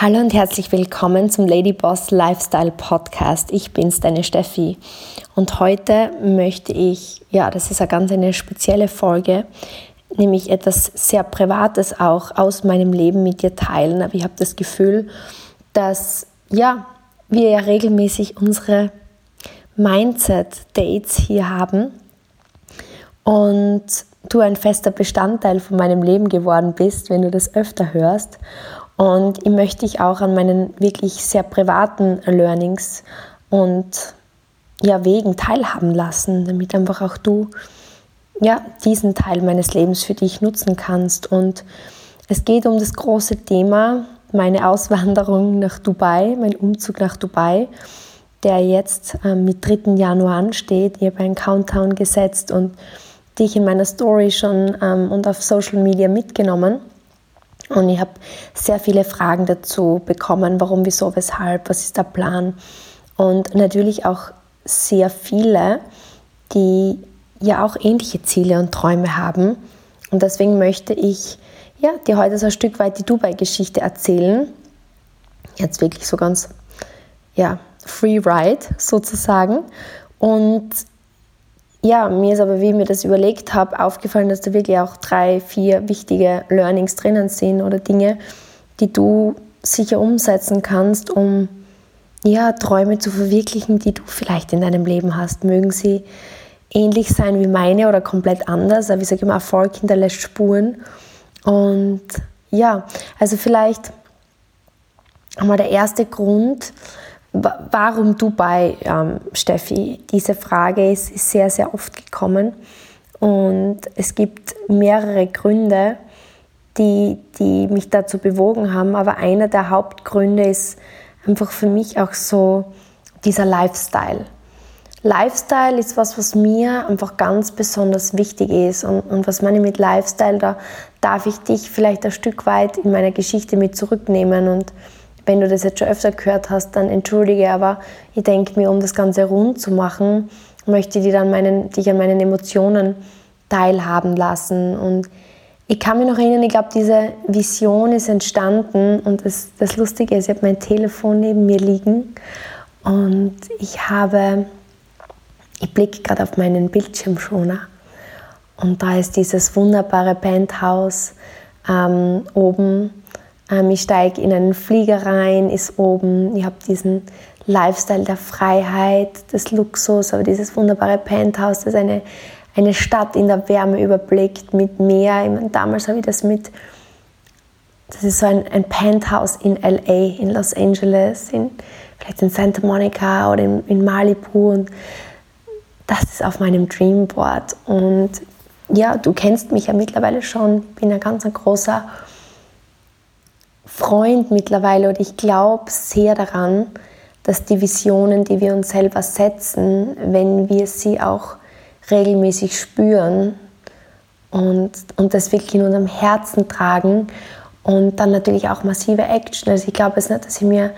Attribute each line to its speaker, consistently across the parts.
Speaker 1: Hallo und herzlich willkommen zum Lady Boss Lifestyle Podcast. Ich bin's, deine Steffi. Und heute möchte ich, ja, das ist eine ganz eine spezielle Folge, nämlich etwas sehr Privates auch aus meinem Leben mit dir teilen. Aber ich habe das Gefühl, dass, ja, wir ja regelmäßig unsere Mindset-Dates hier haben und du ein fester Bestandteil von meinem Leben geworden bist, wenn du das öfter hörst. Und ich möchte dich auch an meinen wirklich sehr privaten Learnings und ja, Wegen teilhaben lassen, damit einfach auch du ja, diesen Teil meines Lebens für dich nutzen kannst. Und es geht um das große Thema, meine Auswanderung nach Dubai, mein Umzug nach Dubai, der jetzt ähm, mit 3. Januar ansteht. Ich habe einen Countdown gesetzt und dich in meiner Story schon ähm, und auf Social Media mitgenommen. Und ich habe sehr viele Fragen dazu bekommen, warum, wieso, weshalb, was ist der Plan. Und natürlich auch sehr viele, die ja auch ähnliche Ziele und Träume haben. Und deswegen möchte ich ja, dir heute so ein Stück weit die Dubai-Geschichte erzählen. Jetzt wirklich so ganz, ja, free ride sozusagen. Und ja, mir ist aber, wie ich mir das überlegt habe, aufgefallen, dass da wirklich auch drei, vier wichtige Learnings drinnen sind oder Dinge, die du sicher umsetzen kannst, um ja, Träume zu verwirklichen, die du vielleicht in deinem Leben hast. Mögen sie ähnlich sein wie meine oder komplett anders, aber ich sage immer, Erfolg hinterlässt Spuren. Und ja, also vielleicht einmal der erste Grund, Warum Dubai, ähm, Steffi? Diese Frage ist, ist sehr, sehr oft gekommen. Und es gibt mehrere Gründe, die, die mich dazu bewogen haben. Aber einer der Hauptgründe ist einfach für mich auch so dieser Lifestyle. Lifestyle ist was, was mir einfach ganz besonders wichtig ist. Und, und was meine ich mit Lifestyle, da darf ich dich vielleicht ein Stück weit in meiner Geschichte mit zurücknehmen und wenn du das jetzt schon öfter gehört hast, dann entschuldige, aber ich denke mir, um das Ganze rund zu machen, möchte ich dann meinen, dich an meinen Emotionen teilhaben lassen. Und ich kann mich noch erinnern, ich glaube, diese Vision ist entstanden und das, das Lustige ist, ich habe mein Telefon neben mir liegen und ich habe, ich blicke gerade auf meinen Bildschirmschoner und da ist dieses wunderbare Penthouse ähm, oben ähm, ich steige in einen Flieger rein, ist oben. Ich habe diesen Lifestyle der Freiheit, des Luxus, aber dieses wunderbare Penthouse, das eine, eine Stadt in der Wärme überblickt mit Meer. Ich meine, damals habe ich das mit, das ist so ein, ein Penthouse in LA, in Los Angeles, in, vielleicht in Santa Monica oder in, in Malibu. Und das ist auf meinem Dreamboard. Und ja, du kennst mich ja mittlerweile schon, bin ein ganz ein großer Freund mittlerweile und ich glaube sehr daran, dass die Visionen, die wir uns selber setzen, wenn wir sie auch regelmäßig spüren und, und das wirklich in unserem Herzen tragen und dann natürlich auch massive Action. Also ich glaube es nicht, dass ich mir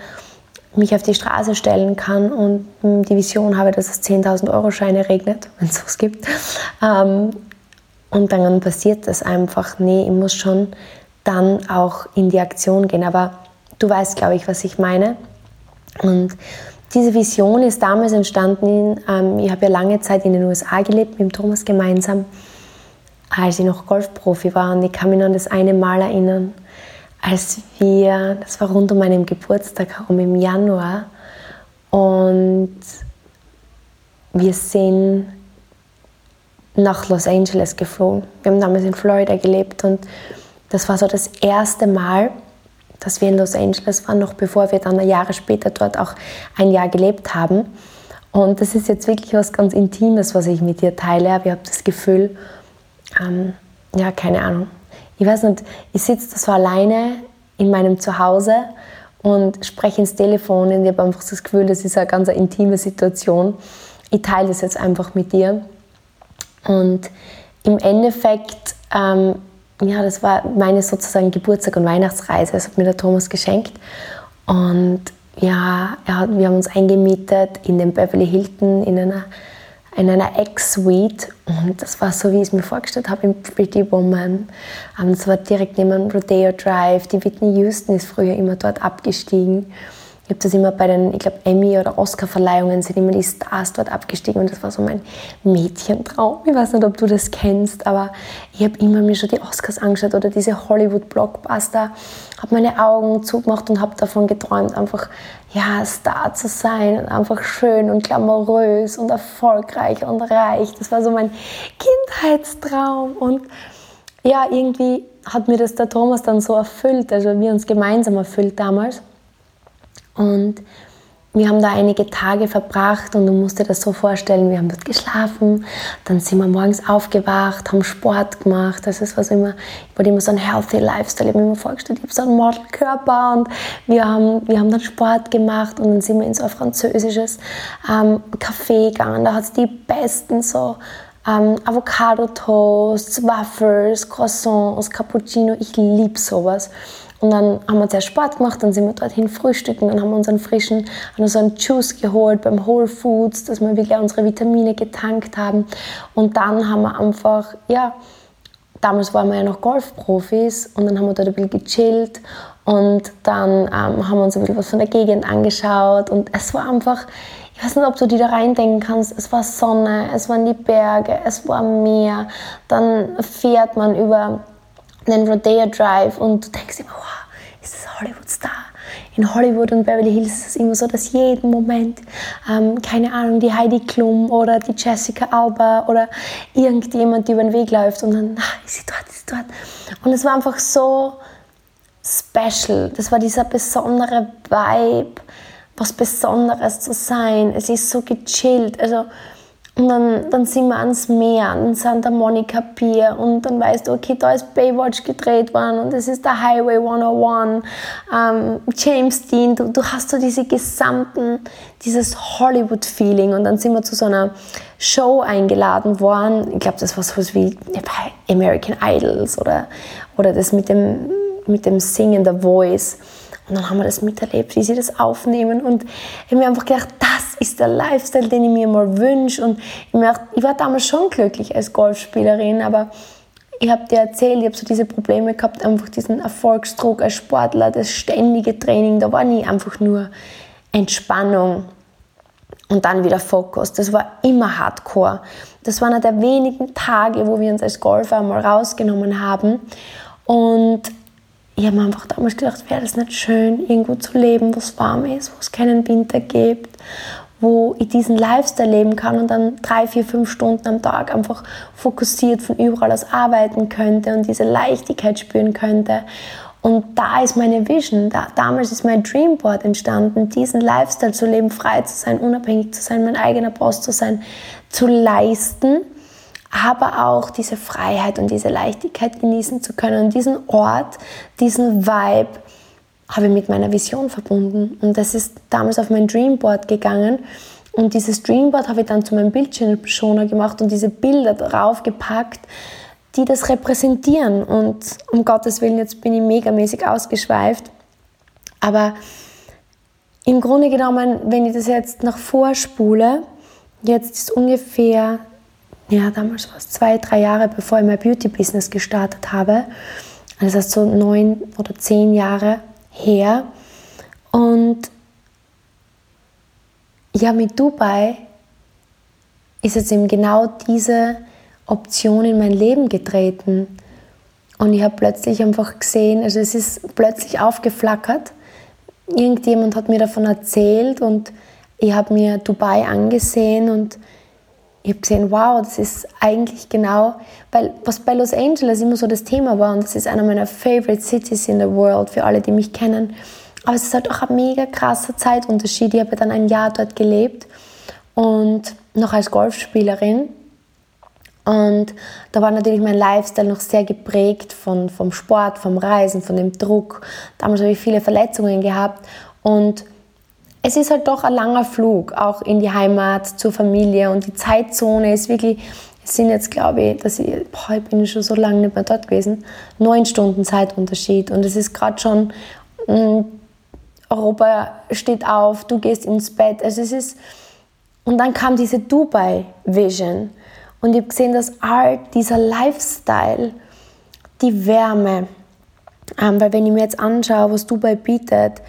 Speaker 1: mich auf die Straße stellen kann und die Vision habe, dass es 10.000 Euro Scheine regnet, wenn es was gibt. Ähm, und dann passiert das einfach. Nee, ich muss schon dann auch in die Aktion gehen. Aber du weißt, glaube ich, was ich meine. Und diese Vision ist damals entstanden, ähm, ich habe ja lange Zeit in den USA gelebt, mit Thomas gemeinsam, als ich noch Golfprofi war. Und ich kann mich noch an das eine Mal erinnern, als wir, das war rund um meinen Geburtstag herum im Januar, und wir sind nach Los Angeles geflogen. Wir haben damals in Florida gelebt und das war so das erste Mal, dass wir in Los Angeles waren, noch bevor wir dann Jahre später dort auch ein Jahr gelebt haben. Und das ist jetzt wirklich was ganz Intimes, was ich mit dir teile. Aber ich habe das Gefühl, ähm, ja, keine Ahnung. Ich weiß nicht, ich sitze so alleine in meinem Zuhause und spreche ins Telefon und ich habe einfach das Gefühl, das ist eine ganz intime Situation. Ich teile das jetzt einfach mit dir. Und im Endeffekt ähm, ja, das war meine sozusagen Geburtstag- und Weihnachtsreise. Das hat mir der Thomas geschenkt. Und ja, hat, wir haben uns eingemietet in dem Beverly Hilton in einer in einer Ex-Suite und das war so, wie ich es mir vorgestellt habe im Pretty Woman. Das war direkt neben Rodeo Drive. Die Whitney Houston ist früher immer dort abgestiegen habe das immer bei den, ich glaube, Emmy- oder Oscar-Verleihungen sind immer die Stars dort abgestiegen und das war so mein Mädchentraum. Ich weiß nicht, ob du das kennst, aber ich habe immer mir schon die Oscars angeschaut oder diese Hollywood-Blockbuster, habe meine Augen zugemacht und habe davon geträumt, einfach ja, Star zu sein und einfach schön und glamourös und erfolgreich und reich. Das war so mein Kindheitstraum und ja, irgendwie hat mir das der Thomas dann so erfüllt, also wir uns gemeinsam erfüllt damals. Und wir haben da einige Tage verbracht und du musst dir das so vorstellen, wir haben dort geschlafen, dann sind wir morgens aufgewacht, haben Sport gemacht. Das ist was immer, ich wollte immer so ein healthy Lifestyle, ich habe mir immer vorgestellt, ich habe so einen Modelkörper und wir haben, wir haben dann Sport gemacht und dann sind wir in so ein französisches ähm, Café gegangen. Da hat es die besten so ähm, Avocado-Toasts, Waffles, Croissants, Cappuccino. Ich liebe sowas. Und dann haben wir zuerst Sport gemacht, dann sind wir dorthin frühstücken, dann haben wir unseren frischen, haben uns einen Juice geholt beim Whole Foods, dass wir wirklich unsere Vitamine getankt haben. Und dann haben wir einfach, ja, damals waren wir ja noch Golfprofis und dann haben wir dort ein bisschen gechillt und dann ähm, haben wir uns ein bisschen was von der Gegend angeschaut und es war einfach, ich weiß nicht, ob du dir da reindenken kannst, es war Sonne, es waren die Berge, es war Meer, dann fährt man über den Rodeo Drive und du denkst immer, wow, ist das Hollywood Star? In Hollywood und Beverly Hills ist es immer so, dass jeden Moment, ähm, keine Ahnung, die Heidi Klum oder die Jessica Alba oder irgendjemand, über den Weg läuft und dann, ah, ist sie dort, ist sie dort. Und es war einfach so special. Das war dieser besondere Vibe, was Besonderes zu sein. Es ist so gechillt. Also, und dann, dann sind wir ans Meer, an Santa Monica Pier. Und dann weißt du, okay, da ist Baywatch gedreht worden und es ist der Highway 101, ähm, James Dean, du, du hast so diese gesamten, dieses Hollywood-Feeling. Und dann sind wir zu so einer Show eingeladen worden, ich glaube, das war so wie American Idols oder, oder das mit dem, mit dem Singen, der Voice. Und dann haben wir das miterlebt, wie sie das aufnehmen. Und ich habe mir einfach gedacht, ist der Lifestyle, den ich mir mal wünsche. Und ich, war damals schon glücklich als Golfspielerin, aber ich habe dir erzählt, ich habe so diese Probleme gehabt, einfach diesen Erfolgsdruck als Sportler, das ständige Training, da war nie einfach nur Entspannung und dann wieder Fokus. Das war immer Hardcore. Das war einer der wenigen Tage, wo wir uns als Golfer mal rausgenommen haben. Und ich habe mir einfach damals gedacht, wäre das nicht schön, irgendwo zu leben, wo es warm ist, wo es keinen Winter gibt, wo ich diesen Lifestyle leben kann und dann drei, vier, fünf Stunden am Tag einfach fokussiert von überall aus arbeiten könnte und diese Leichtigkeit spüren könnte. Und da ist meine Vision, da, damals ist mein Dreamboard entstanden, diesen Lifestyle zu leben, frei zu sein, unabhängig zu sein, mein eigener Boss zu sein, zu leisten, aber auch diese Freiheit und diese Leichtigkeit genießen zu können und diesen Ort, diesen Vibe, habe ich mit meiner Vision verbunden. Und das ist damals auf mein Dreamboard gegangen. Und dieses Dreamboard habe ich dann zu meinem Bildschirmschoner gemacht und diese Bilder darauf gepackt, die das repräsentieren. Und um Gottes Willen, jetzt bin ich megamäßig ausgeschweift. Aber im Grunde genommen, wenn ich das jetzt nach vorspule, jetzt ist ungefähr, ja, damals war es zwei, drei Jahre, bevor ich mein Beauty-Business gestartet habe. Das heißt so neun oder zehn Jahre her. Und ja, mit Dubai ist jetzt eben genau diese Option in mein Leben getreten. Und ich habe plötzlich einfach gesehen, also es ist plötzlich aufgeflackert. Irgendjemand hat mir davon erzählt und ich habe mir Dubai angesehen und ich habe gesehen, wow, das ist eigentlich genau, weil was bei Los Angeles immer so das Thema war und das ist einer meiner favorite cities in the world für alle, die mich kennen. Aber es ist halt auch ein mega krasser Zeitunterschied. Ich habe dann ein Jahr dort gelebt und noch als Golfspielerin. Und da war natürlich mein Lifestyle noch sehr geprägt von, vom Sport, vom Reisen, von dem Druck. Damals habe ich viele Verletzungen gehabt und es ist halt doch ein langer Flug, auch in die Heimat, zur Familie. Und die Zeitzone ist wirklich, es sind jetzt glaube ich, dass ich, boah, ich bin schon so lange nicht mehr dort gewesen, neun Stunden Zeitunterschied. Und es ist gerade schon, mh, mm, Europa steht auf, du gehst ins Bett, also es ist, Und dann kam diese Dubai Vision. Und ich habe gesehen, dass all dieser Lifestyle, die Wärme, ähm, weil wenn ich mir jetzt anschaue, was Dubai bietet,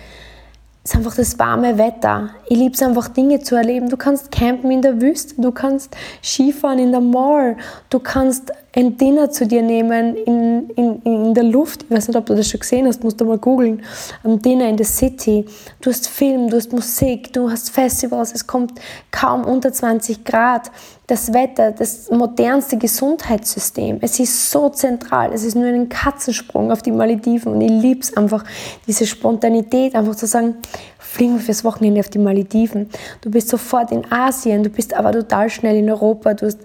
Speaker 1: ist einfach das warme Wetter. Ich liebe es einfach, Dinge zu erleben. Du kannst campen in der Wüste, du kannst Skifahren in der Mall, du kannst ein Dinner zu dir nehmen in, in, in der Luft. Ich weiß nicht, ob du das schon gesehen hast, musst du mal googeln. Ein Dinner in the City. Du hast Film, du hast Musik, du hast Festivals, es kommt kaum unter 20 Grad das Wetter, das modernste Gesundheitssystem. Es ist so zentral. Es ist nur ein Katzensprung auf die Malediven und ich liebe es einfach, diese Spontanität, einfach zu sagen, fliegen wir fürs Wochenende auf die Malediven. Du bist sofort in Asien, du bist aber total schnell in Europa, du hast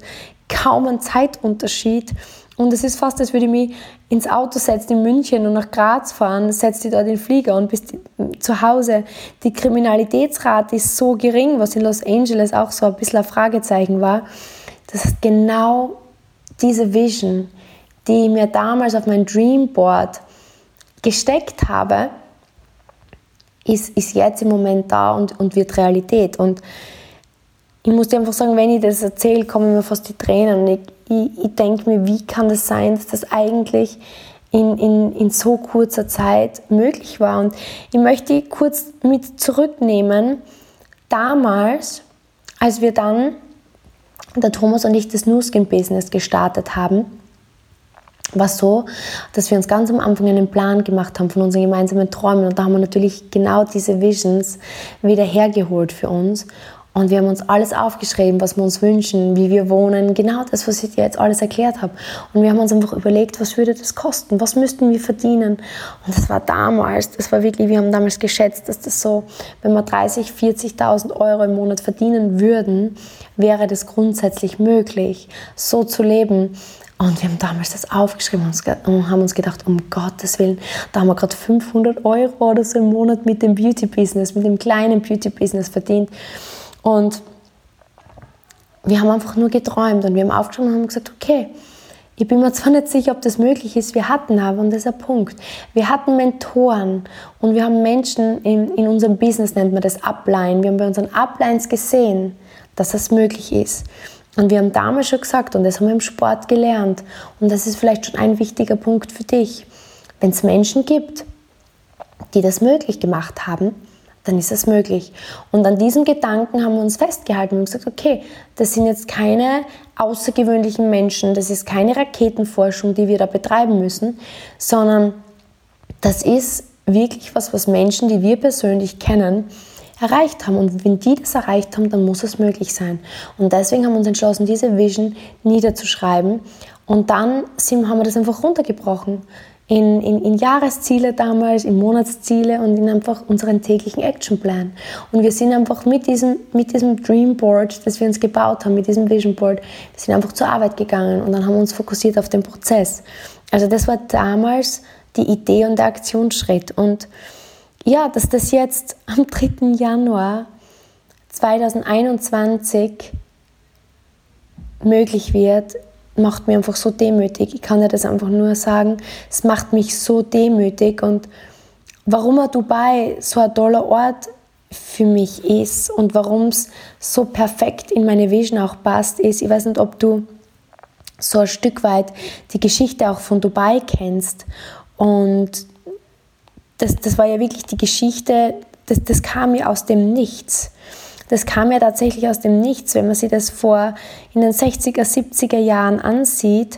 Speaker 1: kaum einen Zeitunterschied. Und es ist fast, als würde ich mich ins Auto setzen in München und nach Graz fahren, setzt dich dort in den Flieger und bist zu Hause. Die Kriminalitätsrate ist so gering, was in Los Angeles auch so ein bisschen ein Fragezeichen war. Das ist genau diese Vision, die ich mir damals auf mein Dreamboard gesteckt habe, ist, ist jetzt im Moment da und, und wird Realität. Und ich muss dir einfach sagen, wenn ich das erzähle, kommen mir fast die Tränen. Und ich, ich, ich denke mir, wie kann das sein, dass das eigentlich in, in, in so kurzer Zeit möglich war. Und ich möchte kurz mit zurücknehmen, damals, als wir dann, der Thomas und ich, das Nuskin-Business gestartet haben, war so, dass wir uns ganz am Anfang einen Plan gemacht haben von unseren gemeinsamen Träumen und da haben wir natürlich genau diese Visions wieder hergeholt für uns und wir haben uns alles aufgeschrieben, was wir uns wünschen, wie wir wohnen, genau das, was ich dir jetzt alles erklärt habe. Und wir haben uns einfach überlegt, was würde das kosten, was müssten wir verdienen. Und das war damals, das war wirklich, wir haben damals geschätzt, dass das so, wenn wir 30, 40.000 Euro im Monat verdienen würden, wäre das grundsätzlich möglich, so zu leben. Und wir haben damals das aufgeschrieben und haben uns gedacht, um Gottes Willen, da haben wir gerade 500 Euro oder so im Monat mit dem Beauty-Business, mit dem kleinen Beauty-Business verdient. Und wir haben einfach nur geträumt und wir haben aufgeschrieben und haben gesagt, okay, ich bin mir zwar nicht sicher, ob das möglich ist, wir hatten aber, und das ist ein Punkt, wir hatten Mentoren und wir haben Menschen in, in unserem Business, nennt man das Upline, wir haben bei unseren Uplines gesehen, dass das möglich ist. Und wir haben damals schon gesagt, und das haben wir im Sport gelernt, und das ist vielleicht schon ein wichtiger Punkt für dich, wenn es Menschen gibt, die das möglich gemacht haben, dann ist es möglich. Und an diesem Gedanken haben wir uns festgehalten und gesagt, okay, das sind jetzt keine außergewöhnlichen Menschen, das ist keine Raketenforschung, die wir da betreiben müssen, sondern das ist wirklich was, was Menschen, die wir persönlich kennen, erreicht haben. Und wenn die das erreicht haben, dann muss es möglich sein. Und deswegen haben wir uns entschlossen, diese Vision niederzuschreiben. Und dann haben wir das einfach runtergebrochen in, in, in Jahresziele damals, in Monatsziele und in einfach unseren täglichen Actionplan. Und wir sind einfach mit diesem, mit diesem Dreamboard, das wir uns gebaut haben, mit diesem Vision Board, wir sind einfach zur Arbeit gegangen und dann haben wir uns fokussiert auf den Prozess. Also das war damals die Idee und der Aktionsschritt. Und ja, dass das jetzt am 3. Januar 2021 möglich wird, macht mich einfach so demütig. Ich kann dir das einfach nur sagen. Es macht mich so demütig und warum Dubai so ein toller Ort für mich ist und warum es so perfekt in meine Vision auch passt, ist, ich weiß nicht, ob du so ein Stück weit die Geschichte auch von Dubai kennst. Und das, das war ja wirklich die Geschichte, das, das kam mir aus dem Nichts. Das kam ja tatsächlich aus dem Nichts, wenn man sich das vor in den 60er, 70er Jahren ansieht.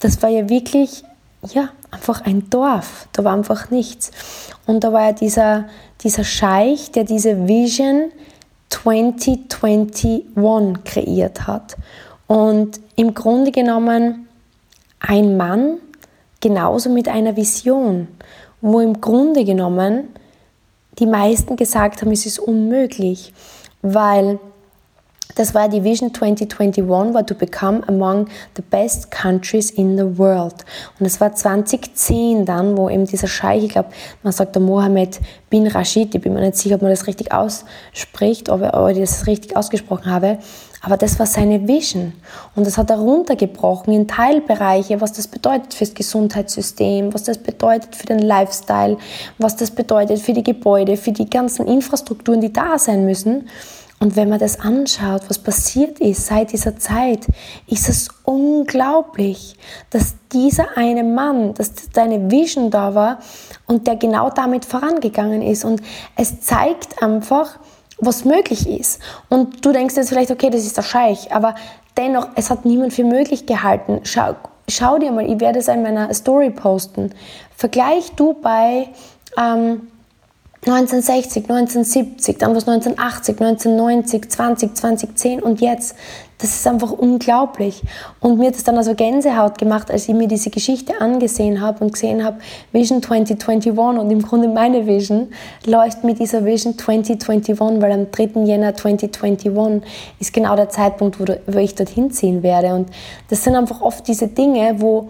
Speaker 1: Das war ja wirklich, ja, einfach ein Dorf. Da war einfach nichts. Und da war ja dieser, dieser Scheich, der diese Vision 2021 kreiert hat. Und im Grunde genommen ein Mann genauso mit einer Vision, wo im Grunde genommen die meisten gesagt haben, es ist unmöglich weil das war die Vision 2021, war to become among the best countries in the world. Und es war 2010 dann, wo eben dieser Scheich, ich glaube, man sagt der Mohammed bin Rashid, ich bin mir nicht sicher, ob man das richtig ausspricht, ob, ob ich das richtig ausgesprochen habe, aber das war seine Vision. Und das hat er runtergebrochen in Teilbereiche, was das bedeutet fürs Gesundheitssystem, was das bedeutet für den Lifestyle, was das bedeutet für die Gebäude, für die ganzen Infrastrukturen, die da sein müssen. Und wenn man das anschaut, was passiert ist seit dieser Zeit, ist es unglaublich, dass dieser eine Mann, dass deine Vision da war und der genau damit vorangegangen ist. Und es zeigt einfach, was möglich ist. Und du denkst jetzt vielleicht, okay, das ist der Scheich, aber dennoch, es hat niemand für möglich gehalten. Schau, schau dir mal, ich werde es in meiner Story posten. Vergleich du bei ähm, 1960, 1970, dann was 1980, 1990, 20, 2010 und jetzt. Das ist einfach unglaublich. Und mir hat es dann also Gänsehaut gemacht, als ich mir diese Geschichte angesehen habe und gesehen habe, Vision 2021 und im Grunde meine Vision läuft mit dieser Vision 2021, weil am 3. Jänner 2021 ist genau der Zeitpunkt, wo ich dorthin ziehen werde. Und das sind einfach oft diese Dinge, wo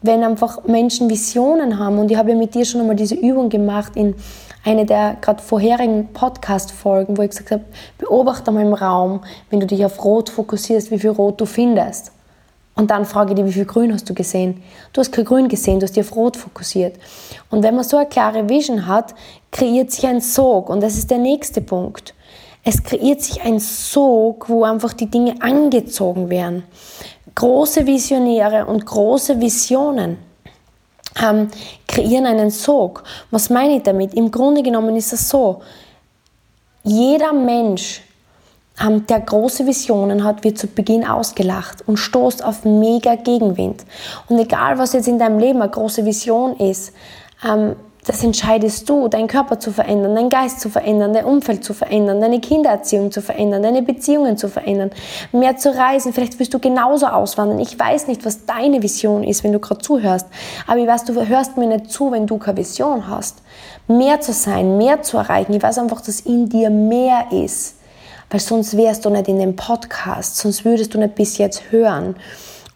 Speaker 1: wenn einfach Menschen Visionen haben und ich habe ja mit dir schon einmal diese Übung gemacht in eine der gerade vorherigen Podcast-Folgen, wo ich gesagt habe, beobachte mal im Raum, wenn du dich auf Rot fokussierst, wie viel Rot du findest. Und dann frage dich, wie viel Grün hast du gesehen? Du hast kein Grün gesehen, du hast dich auf Rot fokussiert. Und wenn man so eine klare Vision hat, kreiert sich ein Sog. Und das ist der nächste Punkt. Es kreiert sich ein Sog, wo einfach die Dinge angezogen werden. Große Visionäre und große Visionen ähm, kreieren einen Sog. Was meine ich damit? Im Grunde genommen ist es so, jeder Mensch, ähm, der große Visionen hat, wird zu Beginn ausgelacht und stoßt auf mega Gegenwind. Und egal, was jetzt in deinem Leben eine große Vision ist, ähm, das entscheidest du, deinen Körper zu verändern, deinen Geist zu verändern, dein Umfeld zu verändern, deine Kindererziehung zu verändern, deine Beziehungen zu verändern, mehr zu reisen. Vielleicht willst du genauso auswandern. Ich weiß nicht, was deine Vision ist, wenn du gerade zuhörst. Aber ich weiß, du hörst mir nicht zu, wenn du keine Vision hast. Mehr zu sein, mehr zu erreichen. Ich weiß einfach, dass in dir mehr ist. Weil sonst wärst du nicht in dem Podcast, sonst würdest du nicht bis jetzt hören.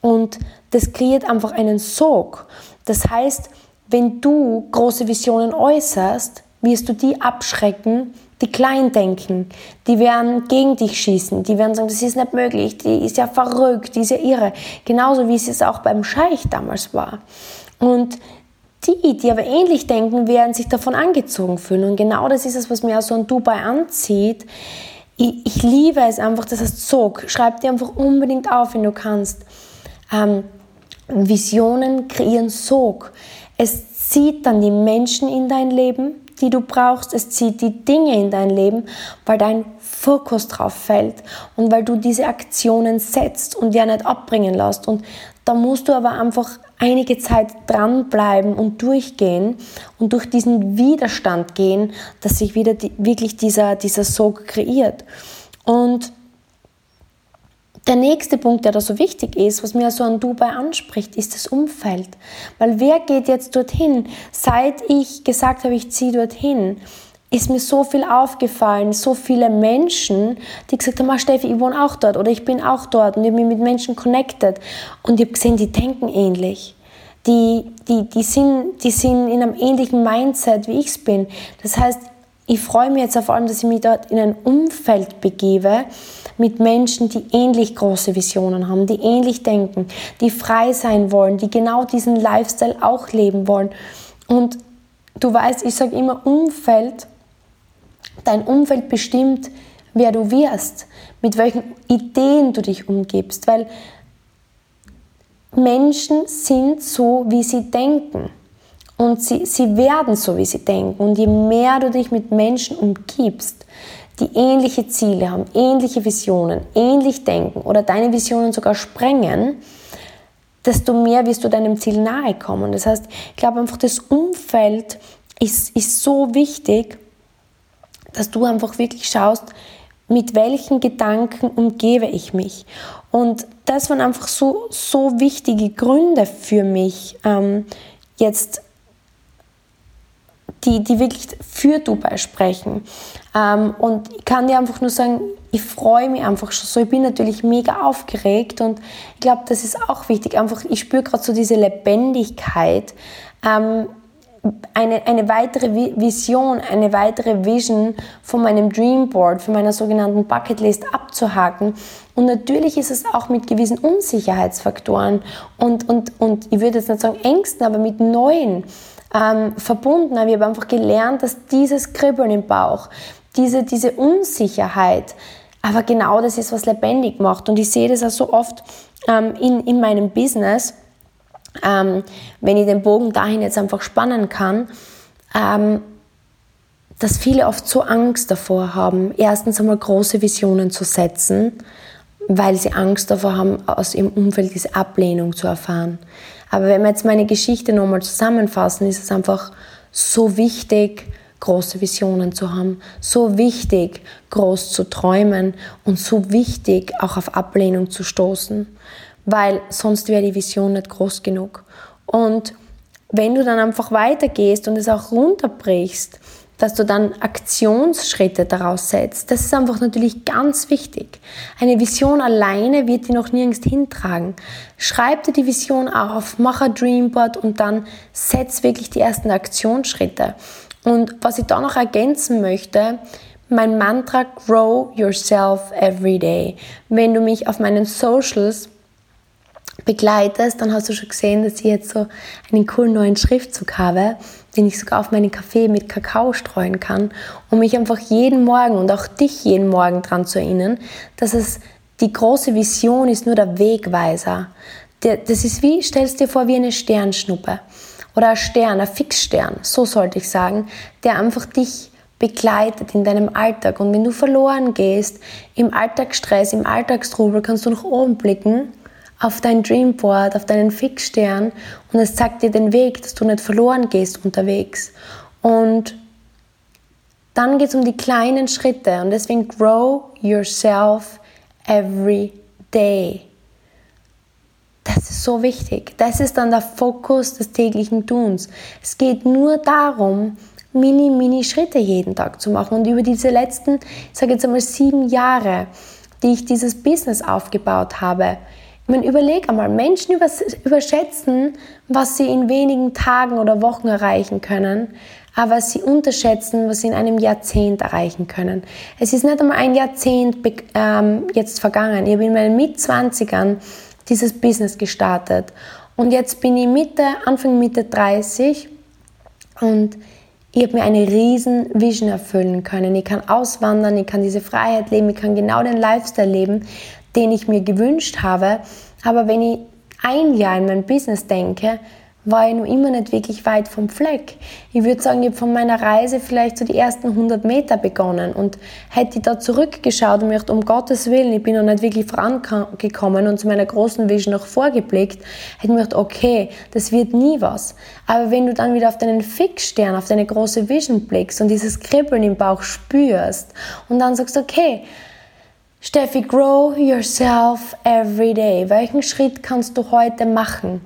Speaker 1: Und das kreiert einfach einen Sog. Das heißt, wenn du große Visionen äußerst, wirst du die abschrecken, die klein denken. Die werden gegen dich schießen. Die werden sagen, das ist nicht möglich. Die ist ja verrückt. Die ist ja irre. Genauso wie es auch beim Scheich damals war. Und die, die aber ähnlich denken, werden sich davon angezogen fühlen. Und genau das ist es, was mir so ein Dubai anzieht. Ich, ich liebe es einfach, das heißt Sog. Schreib dir einfach unbedingt auf, wenn du kannst. Ähm, Visionen kreieren Sog. Es zieht dann die Menschen in dein Leben, die du brauchst. Es zieht die Dinge in dein Leben, weil dein Fokus drauf fällt und weil du diese Aktionen setzt und ja nicht abbringen lässt. Und da musst du aber einfach einige Zeit dranbleiben und durchgehen und durch diesen Widerstand gehen, dass sich wieder die, wirklich dieser, dieser Sog kreiert. Und der nächste Punkt, der da so wichtig ist, was mir so an Dubai anspricht, ist das Umfeld. Weil wer geht jetzt dorthin? Seit ich gesagt habe, ich ziehe dorthin, ist mir so viel aufgefallen, so viele Menschen, die gesagt haben, ah, Steffi, ich wohne auch dort oder ich bin auch dort und ich mich mit Menschen connected und ich habe gesehen, die denken ähnlich. Die, die, die, sind, die sind in einem ähnlichen Mindset, wie ich es bin. Das heißt, ich freue mich jetzt vor allem, dass ich mich dort in ein Umfeld begebe mit Menschen, die ähnlich große Visionen haben, die ähnlich denken, die frei sein wollen, die genau diesen Lifestyle auch leben wollen. Und du weißt, ich sage immer Umfeld, dein Umfeld bestimmt, wer du wirst, mit welchen Ideen du dich umgibst, weil Menschen sind so, wie sie denken. Und sie, sie werden so, wie sie denken. Und je mehr du dich mit Menschen umgibst, die ähnliche Ziele haben, ähnliche Visionen, ähnlich denken oder deine Visionen sogar sprengen, desto mehr wirst du deinem Ziel nahe kommen. Das heißt, ich glaube einfach, das Umfeld ist, ist so wichtig, dass du einfach wirklich schaust, mit welchen Gedanken umgebe ich mich. Und das waren einfach so, so wichtige Gründe für mich, ähm, jetzt die, die wirklich für Dubai sprechen. Ähm, und ich kann dir einfach nur sagen, ich freue mich einfach schon so. Ich bin natürlich mega aufgeregt und ich glaube, das ist auch wichtig. Einfach, ich spüre gerade so diese Lebendigkeit. Ähm, eine, eine weitere Vision, eine weitere Vision von meinem Dreamboard, von meiner sogenannten Bucketlist abzuhaken. Und natürlich ist es auch mit gewissen Unsicherheitsfaktoren und, und, und ich würde jetzt nicht sagen Ängsten, aber mit neuen ähm, verbunden. Ich habe einfach gelernt, dass dieses Kribbeln im Bauch, diese, diese Unsicherheit Aber genau das ist, was lebendig macht. Und ich sehe das auch so oft ähm, in, in meinem Business, ähm, wenn ich den Bogen dahin jetzt einfach spannen kann, ähm, dass viele oft so Angst davor haben, erstens einmal große Visionen zu setzen, weil sie Angst davor haben, aus ihrem Umfeld diese Ablehnung zu erfahren. Aber wenn wir jetzt meine Geschichte nochmal zusammenfassen, ist es einfach so wichtig, große Visionen zu haben, so wichtig, groß zu träumen und so wichtig, auch auf Ablehnung zu stoßen, weil sonst wäre die Vision nicht groß genug. Und wenn du dann einfach weitergehst und es auch runterbrichst, dass du dann Aktionsschritte daraus setzt. Das ist einfach natürlich ganz wichtig. Eine Vision alleine wird dir noch nirgends hintragen. Schreib dir die Vision auf, mach ein Dreamboard und dann setz wirklich die ersten Aktionsschritte. Und was ich da noch ergänzen möchte, mein Mantra Grow Yourself Every Day. Wenn du mich auf meinen Socials begleitest, dann hast du schon gesehen, dass ich jetzt so einen coolen neuen Schriftzug habe, den ich sogar auf meinen Kaffee mit Kakao streuen kann, um mich einfach jeden Morgen und auch dich jeden Morgen daran zu erinnern, dass es die große Vision ist nur der Wegweiser. Das ist wie, stellst dir vor, wie eine Sternschnuppe oder ein Stern, ein Fixstern, so sollte ich sagen, der einfach dich begleitet in deinem Alltag. Und wenn du verloren gehst, im Alltagsstress, im Alltagstrubel, kannst du nach oben blicken auf dein Dreamboard, auf deinen Fixstern und es zeigt dir den Weg, dass du nicht verloren gehst unterwegs. Und dann geht es um die kleinen Schritte und deswegen grow yourself every day. Das ist so wichtig. Das ist dann der Fokus des täglichen Tuns. Es geht nur darum, mini, mini Schritte jeden Tag zu machen. Und über diese letzten, ich sage jetzt einmal sieben Jahre, die ich dieses Business aufgebaut habe, ich meine, überleg einmal, Menschen überschätzen, was sie in wenigen Tagen oder Wochen erreichen können, aber sie unterschätzen, was sie in einem Jahrzehnt erreichen können. Es ist nicht einmal ein Jahrzehnt ähm, jetzt vergangen. Ich habe in meinen Mitzwanzigern dieses Business gestartet und jetzt bin ich Mitte, Anfang Mitte 30 und ich habe mir eine riesen Vision erfüllen können. Ich kann auswandern, ich kann diese Freiheit leben, ich kann genau den Lifestyle leben, den ich mir gewünscht habe. Aber wenn ich ein Jahr in mein Business denke, war ich noch immer nicht wirklich weit vom Fleck. Ich würde sagen, ich habe von meiner Reise vielleicht so die ersten 100 Meter begonnen und hätte ich da zurückgeschaut und mir gedacht, um Gottes Willen, ich bin noch nicht wirklich vorangekommen und zu meiner großen Vision noch vorgeblickt, hätte ich mir gedacht, okay, das wird nie was. Aber wenn du dann wieder auf deinen Fixstern, auf deine große Vision blickst und dieses Kribbeln im Bauch spürst und dann sagst, okay, Steffi, grow yourself every day. Welchen Schritt kannst du heute machen?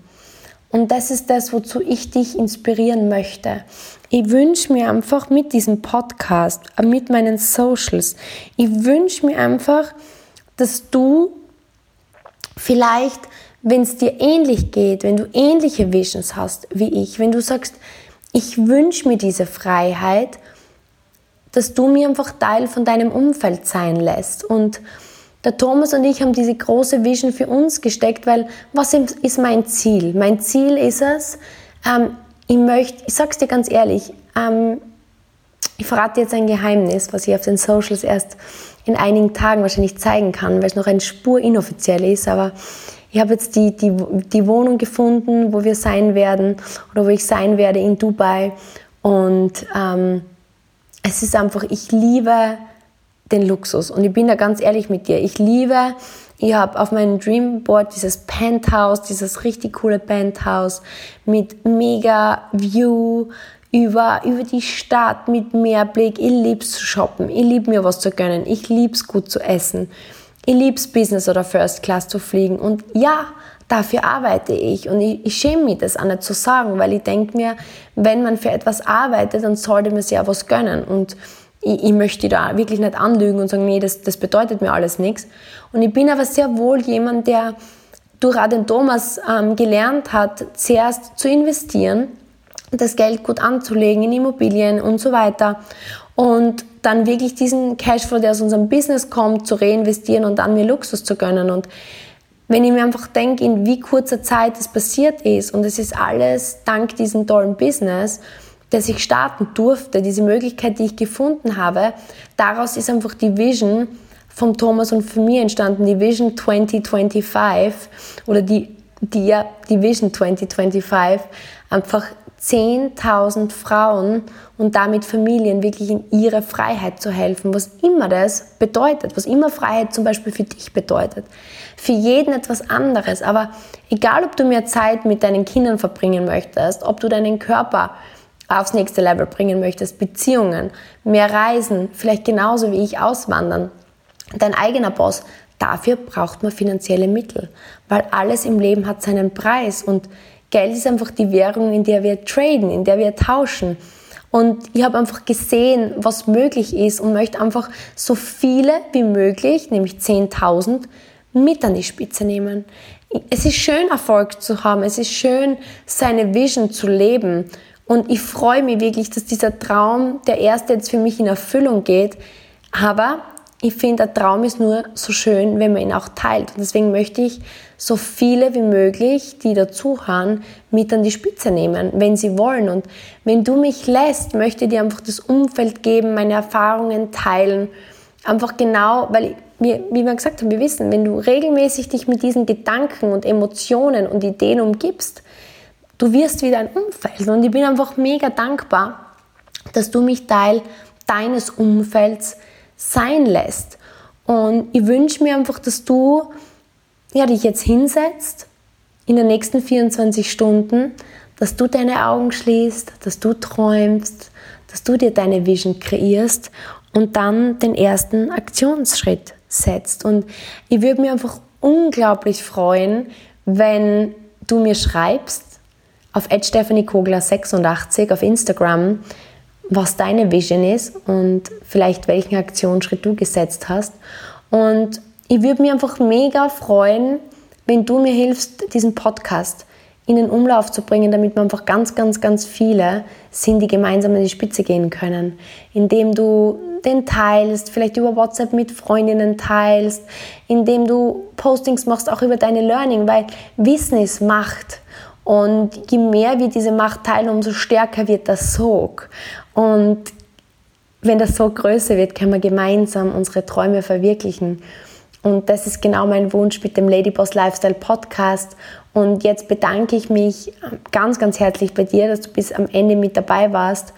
Speaker 1: Und das ist das, wozu ich dich inspirieren möchte. Ich wünsche mir einfach mit diesem Podcast, äh, mit meinen Socials, ich wünsche mir einfach, dass du vielleicht, wenn es dir ähnlich geht, wenn du ähnliche Visions hast wie ich, wenn du sagst, ich wünsche mir diese Freiheit, dass du mir einfach Teil von deinem Umfeld sein lässt. Und der Thomas und ich haben diese große Vision für uns gesteckt, weil was ist mein Ziel? Mein Ziel ist es, ähm, ich möchte, ich sag's dir ganz ehrlich, ähm, ich verrate jetzt ein Geheimnis, was ich auf den Socials erst in einigen Tagen wahrscheinlich zeigen kann, weil es noch eine Spur inoffiziell ist, aber ich habe jetzt die, die, die Wohnung gefunden, wo wir sein werden oder wo ich sein werde in Dubai und ähm, es ist einfach, ich liebe den Luxus. Und ich bin da ganz ehrlich mit dir. Ich liebe, ich habe auf meinem Dreamboard dieses Penthouse, dieses richtig coole Penthouse mit mega View über, über die Stadt, mit Meerblick. Ich liebe es zu shoppen. Ich liebe mir was zu gönnen. Ich liebe es gut zu essen. Ich liebe es Business oder First Class zu fliegen. Und ja, dafür arbeite ich. Und ich, ich schäme mich, das auch nicht zu sagen, weil ich denke mir, wenn man für etwas arbeitet, dann sollte man sich auch was gönnen. Und ich, ich möchte da wirklich nicht anlügen und sagen, nee, das, das bedeutet mir alles nichts. Und ich bin aber sehr wohl jemand, der durch auch den Thomas ähm, gelernt hat, zuerst zu investieren, das Geld gut anzulegen in Immobilien und so weiter und dann wirklich diesen Cashflow, der aus unserem Business kommt, zu reinvestieren und dann mir Luxus zu gönnen. Und wenn ich mir einfach denke, in wie kurzer Zeit das passiert ist und es ist alles dank diesem tollen Business, das ich starten durfte, diese Möglichkeit, die ich gefunden habe, daraus ist einfach die Vision von Thomas und von mir entstanden, die Vision 2025 oder die, die, die Vision 2025, einfach 10.000 Frauen und damit Familien wirklich in ihre Freiheit zu helfen, was immer das bedeutet, was immer Freiheit zum Beispiel für dich bedeutet. Für jeden etwas anderes, aber egal ob du mehr Zeit mit deinen Kindern verbringen möchtest, ob du deinen Körper aufs nächste Level bringen möchtest, Beziehungen, mehr Reisen, vielleicht genauso wie ich auswandern, dein eigener Boss, dafür braucht man finanzielle Mittel, weil alles im Leben hat seinen Preis und Geld ist einfach die Währung, in der wir traden, in der wir tauschen. Und ich habe einfach gesehen, was möglich ist und möchte einfach so viele wie möglich, nämlich 10.000, mit an die Spitze nehmen. Es ist schön, Erfolg zu haben. Es ist schön, seine Vision zu leben. Und ich freue mich wirklich, dass dieser Traum, der erste jetzt für mich in Erfüllung geht. Aber ich finde, der Traum ist nur so schön, wenn man ihn auch teilt. Und deswegen möchte ich so viele wie möglich, die dazuhören, mit an die Spitze nehmen, wenn sie wollen. Und wenn du mich lässt, möchte ich dir einfach das Umfeld geben, meine Erfahrungen teilen. Einfach genau, weil, wir, wie wir gesagt haben, wir wissen, wenn du regelmäßig dich mit diesen Gedanken und Emotionen und Ideen umgibst, du wirst wieder ein Umfeld. Und ich bin einfach mega dankbar, dass du mich Teil deines Umfelds sein lässt. Und ich wünsche mir einfach, dass du ja, dich jetzt hinsetzt in den nächsten 24 Stunden, dass du deine Augen schließt, dass du träumst, dass du dir deine Vision kreierst und dann den ersten Aktionsschritt setzt. Und ich würde mich einfach unglaublich freuen, wenn du mir schreibst auf Stephanie Kogler 86 auf Instagram, was deine Vision ist und vielleicht welchen Aktionsschritt du gesetzt hast. Und ich würde mich einfach mega freuen, wenn du mir hilfst, diesen Podcast in den Umlauf zu bringen, damit wir einfach ganz, ganz, ganz viele sind, die gemeinsam an die Spitze gehen können. Indem du den teilst, vielleicht über WhatsApp mit Freundinnen teilst, indem du Postings machst, auch über deine Learning, weil Wissen ist Macht. Und je mehr wir diese Macht teilen, umso stärker wird der Sog. Und wenn das Sog größer wird, können wir gemeinsam unsere Träume verwirklichen. Und das ist genau mein Wunsch mit dem Ladyboss Lifestyle Podcast. Und jetzt bedanke ich mich ganz, ganz herzlich bei dir, dass du bis am Ende mit dabei warst.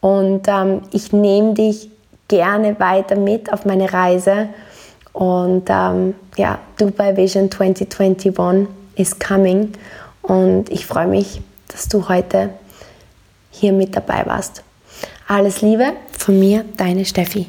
Speaker 1: Und ähm, ich nehme dich gerne weiter mit auf meine Reise. Und ähm, ja, Dubai Vision 2021 is coming. Und ich freue mich, dass du heute hier mit dabei warst. Alles Liebe von mir, deine Steffi.